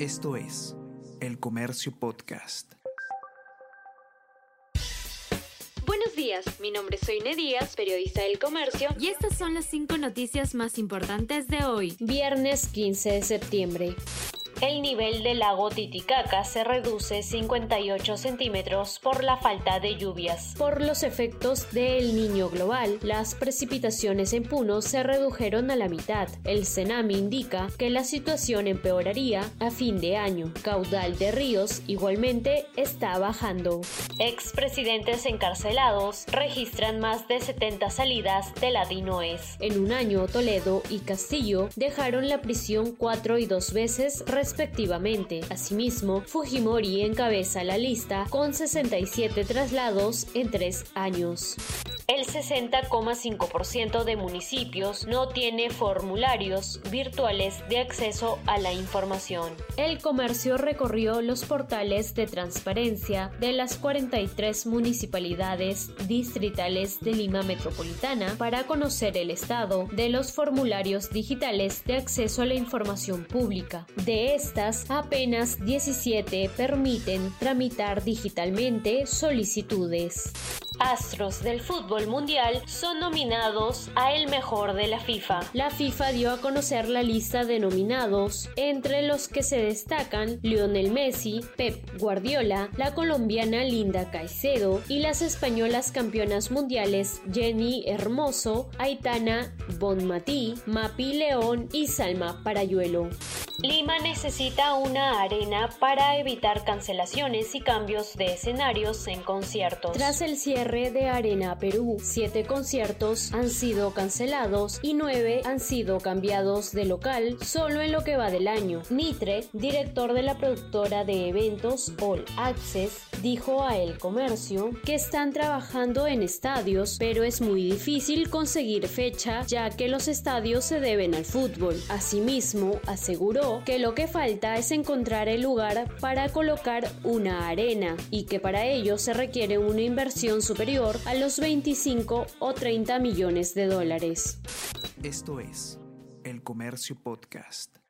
Esto es El Comercio Podcast. Buenos días, mi nombre es Soine Díaz, periodista del Comercio, y estas son las cinco noticias más importantes de hoy, viernes 15 de septiembre. El nivel del lago Titicaca se reduce 58 centímetros por la falta de lluvias. Por los efectos del niño global, las precipitaciones en Puno se redujeron a la mitad. El Cenami indica que la situación empeoraría a fin de año. Caudal de ríos igualmente está bajando. Expresidentes encarcelados registran más de 70 salidas de la DINOES. En un año, Toledo y Castillo dejaron la prisión cuatro y dos veces respectivamente. Asimismo, Fujimori encabeza la lista con 67 traslados en tres años. El 60,5% de municipios no tiene formularios virtuales de acceso a la información. El comercio recorrió los portales de transparencia de las 43 municipalidades distritales de Lima Metropolitana para conocer el estado de los formularios digitales de acceso a la información pública. De estas, apenas 17 permiten tramitar digitalmente solicitudes. Astros del fútbol mundial son nominados a el mejor de la FIFA. La FIFA dio a conocer la lista de nominados, entre los que se destacan Lionel Messi, Pep Guardiola, la colombiana Linda Caicedo y las españolas campeonas mundiales Jenny Hermoso, Aitana Bonmatí, Mapi León y Salma Parayuelo. Lima necesita una arena para evitar cancelaciones y cambios de escenarios en conciertos. Tras el cierre de Arena Perú, siete conciertos han sido cancelados y nueve han sido cambiados de local solo en lo que va del año. Mitre, director de la productora de eventos All Access, dijo a El Comercio que están trabajando en estadios, pero es muy difícil conseguir fecha ya que los estadios se deben al fútbol. Asimismo, aseguró que lo que falta es encontrar el lugar para colocar una arena y que para ello se requiere una inversión superior a los 25 o 30 millones de dólares. Esto es El Comercio Podcast.